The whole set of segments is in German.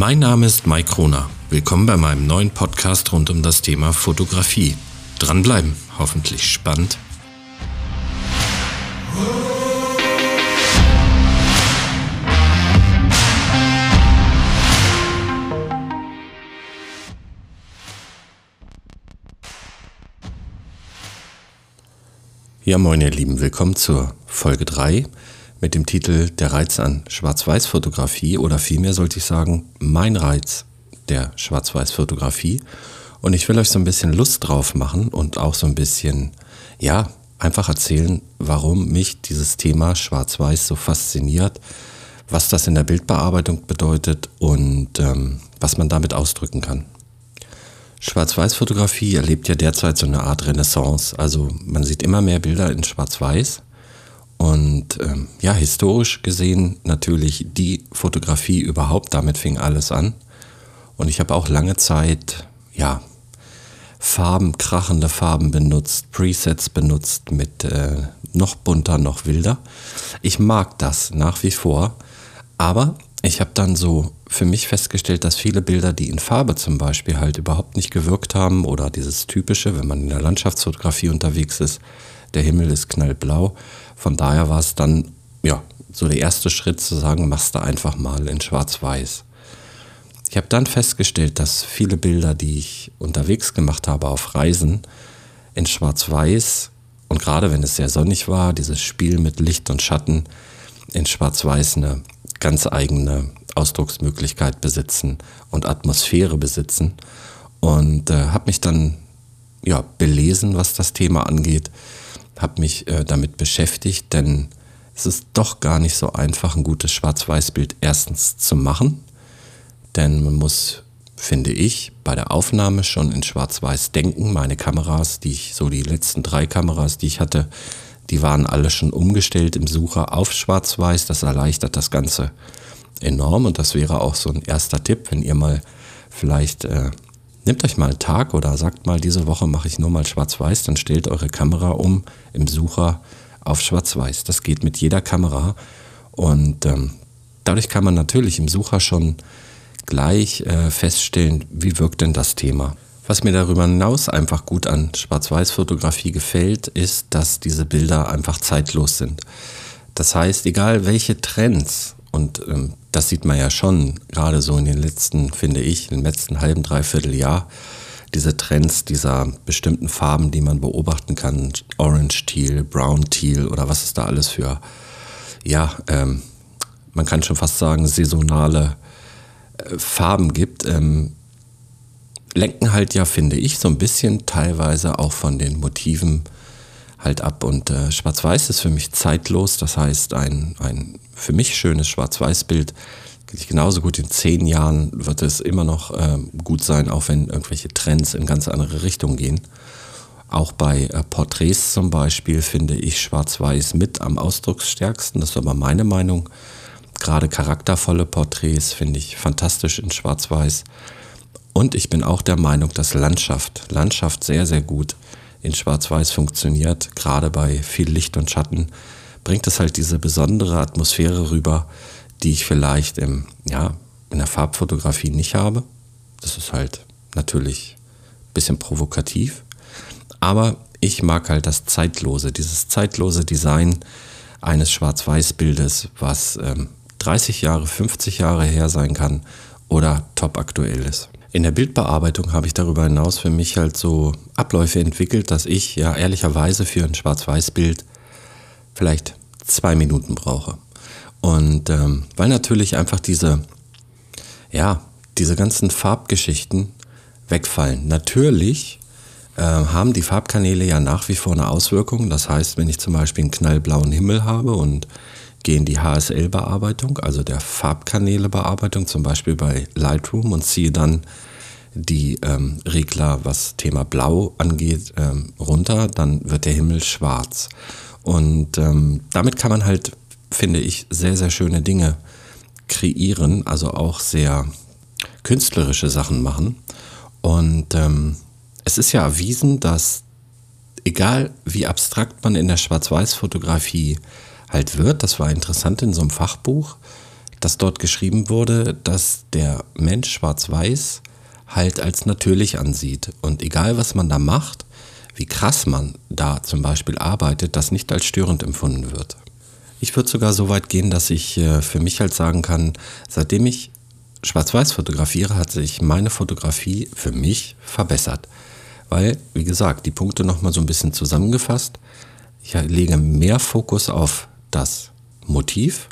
Mein Name ist Mike Kroner. Willkommen bei meinem neuen Podcast rund um das Thema Fotografie. Dranbleiben, hoffentlich spannend. Ja, moin ihr Lieben, willkommen zur Folge 3 mit dem Titel Der Reiz an Schwarz-Weiß-Fotografie oder vielmehr sollte ich sagen, mein Reiz der Schwarz-Weiß-Fotografie. Und ich will euch so ein bisschen Lust drauf machen und auch so ein bisschen, ja, einfach erzählen, warum mich dieses Thema Schwarz-Weiß so fasziniert, was das in der Bildbearbeitung bedeutet und ähm, was man damit ausdrücken kann. Schwarz-Weiß-Fotografie erlebt ja derzeit so eine Art Renaissance. Also man sieht immer mehr Bilder in Schwarz-Weiß und ähm, ja, historisch gesehen natürlich die Fotografie überhaupt, damit fing alles an. Und ich habe auch lange Zeit, ja, Farben, krachende Farben benutzt, Presets benutzt mit äh, noch bunter, noch wilder. Ich mag das nach wie vor, aber ich habe dann so für mich festgestellt, dass viele Bilder, die in Farbe zum Beispiel halt überhaupt nicht gewirkt haben oder dieses typische, wenn man in der Landschaftsfotografie unterwegs ist, der Himmel ist knallblau. Von daher war es dann, ja, so der erste Schritt zu sagen, machst du einfach mal in Schwarz-Weiß. Ich habe dann festgestellt, dass viele Bilder, die ich unterwegs gemacht habe auf Reisen, in Schwarz-Weiß und gerade wenn es sehr sonnig war, dieses Spiel mit Licht und Schatten in Schwarz-Weiß eine ganz eigene Ausdrucksmöglichkeit besitzen und Atmosphäre besitzen. Und äh, habe mich dann ja, belesen, was das Thema angeht habe mich äh, damit beschäftigt, denn es ist doch gar nicht so einfach, ein gutes Schwarz-Weiß-Bild erstens zu machen, denn man muss, finde ich, bei der Aufnahme schon in Schwarz-Weiß denken. Meine Kameras, die ich, so die letzten drei Kameras, die ich hatte, die waren alle schon umgestellt im Sucher auf Schwarz-Weiß. Das erleichtert das Ganze enorm und das wäre auch so ein erster Tipp, wenn ihr mal vielleicht äh, Nehmt euch mal einen Tag oder sagt mal, diese Woche mache ich nur mal schwarz-weiß, dann stellt eure Kamera um im Sucher auf schwarz-weiß. Das geht mit jeder Kamera und ähm, dadurch kann man natürlich im Sucher schon gleich äh, feststellen, wie wirkt denn das Thema. Was mir darüber hinaus einfach gut an Schwarz-Weiß-Fotografie gefällt, ist, dass diese Bilder einfach zeitlos sind. Das heißt, egal welche Trends und ähm, das sieht man ja schon, gerade so in den letzten, finde ich, im letzten halben, dreiviertel Jahr, diese Trends dieser bestimmten Farben, die man beobachten kann, Orange Teal, Brown Teal oder was es da alles für, ja, ähm, man kann schon fast sagen, saisonale äh, Farben gibt, ähm, lenken halt ja, finde ich, so ein bisschen teilweise auch von den Motiven halt ab. Und äh, Schwarz-Weiß ist für mich zeitlos, das heißt ein, ein für mich schönes Schwarz-Weiß-Bild. Genauso gut in zehn Jahren wird es immer noch äh, gut sein, auch wenn irgendwelche Trends in ganz andere Richtungen gehen. Auch bei äh, Porträts zum Beispiel finde ich Schwarz-Weiß mit am ausdrucksstärksten. Das ist aber meine Meinung. Gerade charaktervolle Porträts finde ich fantastisch in Schwarz-Weiß. Und ich bin auch der Meinung, dass Landschaft, Landschaft sehr, sehr gut in Schwarz-Weiß funktioniert. Gerade bei viel Licht und Schatten bringt es halt diese besondere Atmosphäre rüber, die ich vielleicht im, ja, in der Farbfotografie nicht habe. Das ist halt natürlich ein bisschen provokativ. Aber ich mag halt das Zeitlose, dieses zeitlose Design eines Schwarz-Weiß-Bildes, was ähm, 30 Jahre, 50 Jahre her sein kann oder top aktuell ist. In der Bildbearbeitung habe ich darüber hinaus für mich halt so Abläufe entwickelt, dass ich ja ehrlicherweise für ein Schwarz-Weiß-Bild vielleicht zwei Minuten brauche. Und ähm, weil natürlich einfach diese, ja, diese ganzen Farbgeschichten wegfallen. Natürlich äh, haben die Farbkanäle ja nach wie vor eine Auswirkung. Das heißt, wenn ich zum Beispiel einen knallblauen Himmel habe und gehe in die HSL-Bearbeitung, also der Farbkanäle-Bearbeitung, zum Beispiel bei Lightroom und ziehe dann die ähm, Regler, was Thema Blau angeht, ähm, runter, dann wird der Himmel schwarz. Und ähm, damit kann man halt, finde ich, sehr, sehr schöne Dinge kreieren, also auch sehr künstlerische Sachen machen. Und ähm, es ist ja erwiesen, dass egal wie abstrakt man in der Schwarz-Weiß-Fotografie halt wird, das war interessant in so einem Fachbuch, dass dort geschrieben wurde, dass der Mensch schwarz-weiß halt als natürlich ansieht. Und egal, was man da macht, wie krass man da zum Beispiel arbeitet, das nicht als störend empfunden wird. Ich würde sogar so weit gehen, dass ich äh, für mich halt sagen kann, seitdem ich schwarz-weiß fotografiere, hat sich meine Fotografie für mich verbessert. Weil, wie gesagt, die Punkte nochmal so ein bisschen zusammengefasst. Ich lege mehr Fokus auf das Motiv.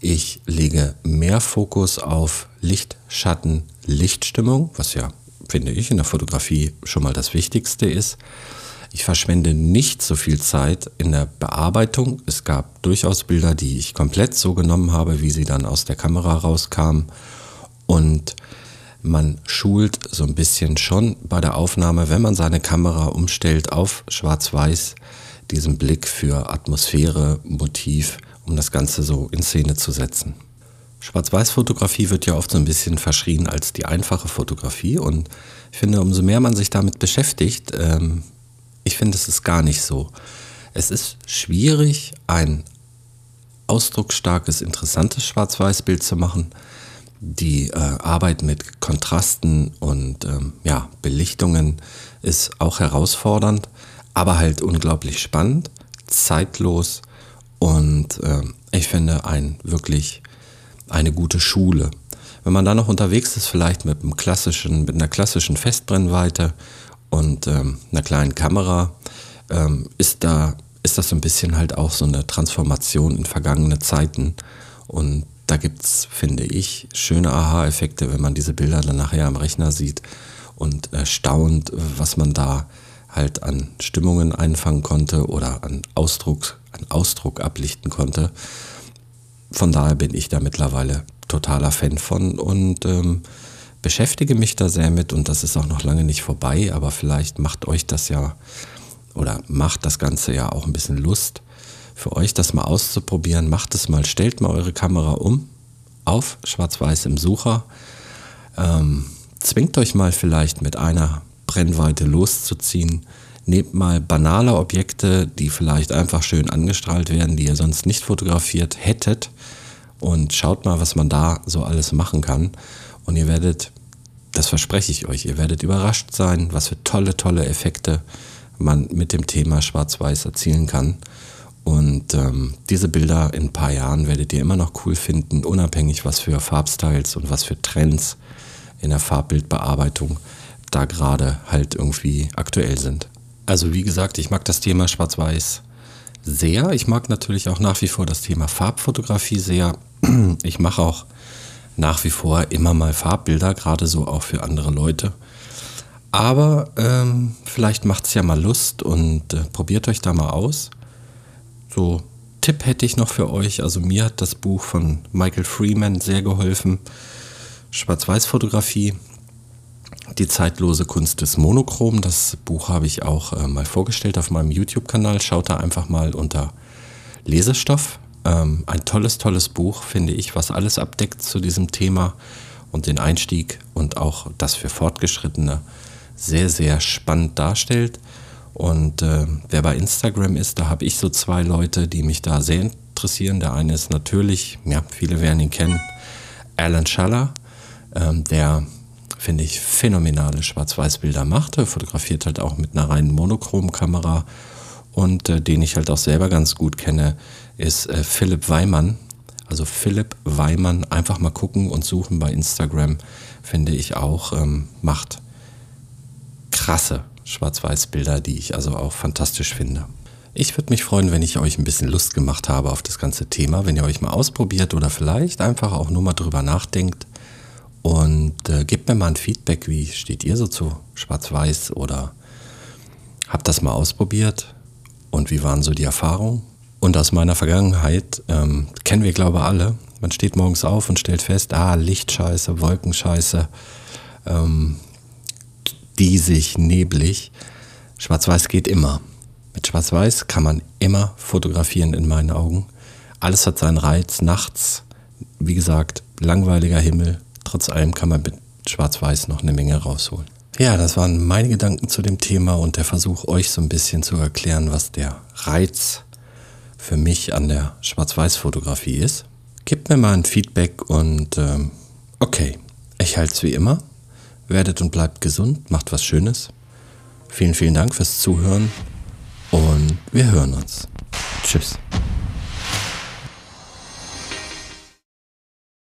Ich lege mehr Fokus auf Licht, Schatten, Lichtstimmung, was ja, finde ich, in der Fotografie schon mal das Wichtigste ist. Ich verschwende nicht so viel Zeit in der Bearbeitung. Es gab durchaus Bilder, die ich komplett so genommen habe, wie sie dann aus der Kamera rauskamen. Und man schult so ein bisschen schon bei der Aufnahme, wenn man seine Kamera umstellt auf Schwarz-Weiß, diesen Blick für Atmosphäre, Motiv, um das Ganze so in Szene zu setzen. Schwarz-Weiß-Fotografie wird ja oft so ein bisschen verschrien als die einfache Fotografie und ich finde, umso mehr man sich damit beschäftigt, ähm, ich finde, es ist gar nicht so. Es ist schwierig, ein ausdrucksstarkes, interessantes Schwarz-Weiß-Bild zu machen. Die äh, Arbeit mit Kontrasten und ähm, ja, Belichtungen ist auch herausfordernd, aber halt unglaublich spannend, zeitlos und äh, ich finde ein wirklich eine gute Schule. Wenn man da noch unterwegs ist, vielleicht mit einem klassischen, mit einer klassischen Festbrennweite und ähm, einer kleinen Kamera, ähm, ist da ist das so ein bisschen halt auch so eine Transformation in vergangene Zeiten. Und da gibt es, finde ich, schöne Aha-Effekte, wenn man diese Bilder dann nachher am Rechner sieht und erstaunt, was man da halt an Stimmungen einfangen konnte oder an Ausdruck, an Ausdruck ablichten konnte. Von daher bin ich da mittlerweile totaler Fan von und ähm, beschäftige mich da sehr mit und das ist auch noch lange nicht vorbei, aber vielleicht macht euch das ja oder macht das Ganze ja auch ein bisschen Lust für euch, das mal auszuprobieren. Macht es mal, stellt mal eure Kamera um auf Schwarz-Weiß im Sucher. Ähm, zwingt euch mal vielleicht mit einer Brennweite loszuziehen. Nehmt mal banale Objekte, die vielleicht einfach schön angestrahlt werden, die ihr sonst nicht fotografiert hättet und schaut mal, was man da so alles machen kann. Und ihr werdet, das verspreche ich euch, ihr werdet überrascht sein, was für tolle, tolle Effekte man mit dem Thema Schwarz-Weiß erzielen kann. Und ähm, diese Bilder in ein paar Jahren werdet ihr immer noch cool finden, unabhängig was für Farbstyles und was für Trends in der Farbbildbearbeitung da gerade halt irgendwie aktuell sind. Also wie gesagt, ich mag das Thema Schwarz-Weiß sehr. Ich mag natürlich auch nach wie vor das Thema Farbfotografie sehr. Ich mache auch nach wie vor immer mal Farbbilder, gerade so auch für andere Leute. Aber ähm, vielleicht macht es ja mal Lust und äh, probiert euch da mal aus. So, Tipp hätte ich noch für euch. Also mir hat das Buch von Michael Freeman sehr geholfen. Schwarz-Weiß-Fotografie, die zeitlose Kunst des Monochrom. Das Buch habe ich auch äh, mal vorgestellt auf meinem YouTube-Kanal. Schaut da einfach mal unter Lesestoff ähm, ein tolles, tolles Buch, finde ich, was alles abdeckt zu diesem Thema und den Einstieg und auch das für Fortgeschrittene sehr, sehr spannend darstellt. Und äh, wer bei Instagram ist, da habe ich so zwei Leute, die mich da sehr interessieren. Der eine ist natürlich, ja, viele werden ihn kennen, Alan Schaller, ähm, der, finde ich, phänomenale Schwarz-Weiß-Bilder macht. Er fotografiert halt auch mit einer reinen Monochromkamera und äh, den ich halt auch selber ganz gut kenne, ist äh, Philipp Weimann. Also Philipp Weimann, einfach mal gucken und suchen bei Instagram, finde ich auch, ähm, macht krasse Schwarz-Weiß-Bilder, die ich also auch fantastisch finde. Ich würde mich freuen, wenn ich euch ein bisschen Lust gemacht habe auf das ganze Thema, wenn ihr euch mal ausprobiert oder vielleicht einfach auch nur mal drüber nachdenkt und äh, gebt mir mal ein Feedback, wie steht ihr so zu Schwarz-Weiß oder habt das mal ausprobiert und wie waren so die Erfahrungen? Und aus meiner Vergangenheit ähm, kennen wir, glaube ich, alle. Man steht morgens auf und stellt fest, ah, Lichtscheiße, Wolkenscheiße, ähm, diesig, neblig. Schwarz-Weiß geht immer. Mit Schwarz-Weiß kann man immer fotografieren in meinen Augen. Alles hat seinen Reiz. Nachts, wie gesagt, langweiliger Himmel trotz allem kann man mit Schwarz-Weiß noch eine Menge rausholen. Ja, das waren meine Gedanken zu dem Thema und der Versuch, euch so ein bisschen zu erklären, was der Reiz für mich an der Schwarz-Weiß-Fotografie ist. Gebt mir mal ein Feedback und ähm, okay, ich halte es wie immer. Werdet und bleibt gesund, macht was Schönes. Vielen, vielen Dank fürs Zuhören und wir hören uns. Tschüss.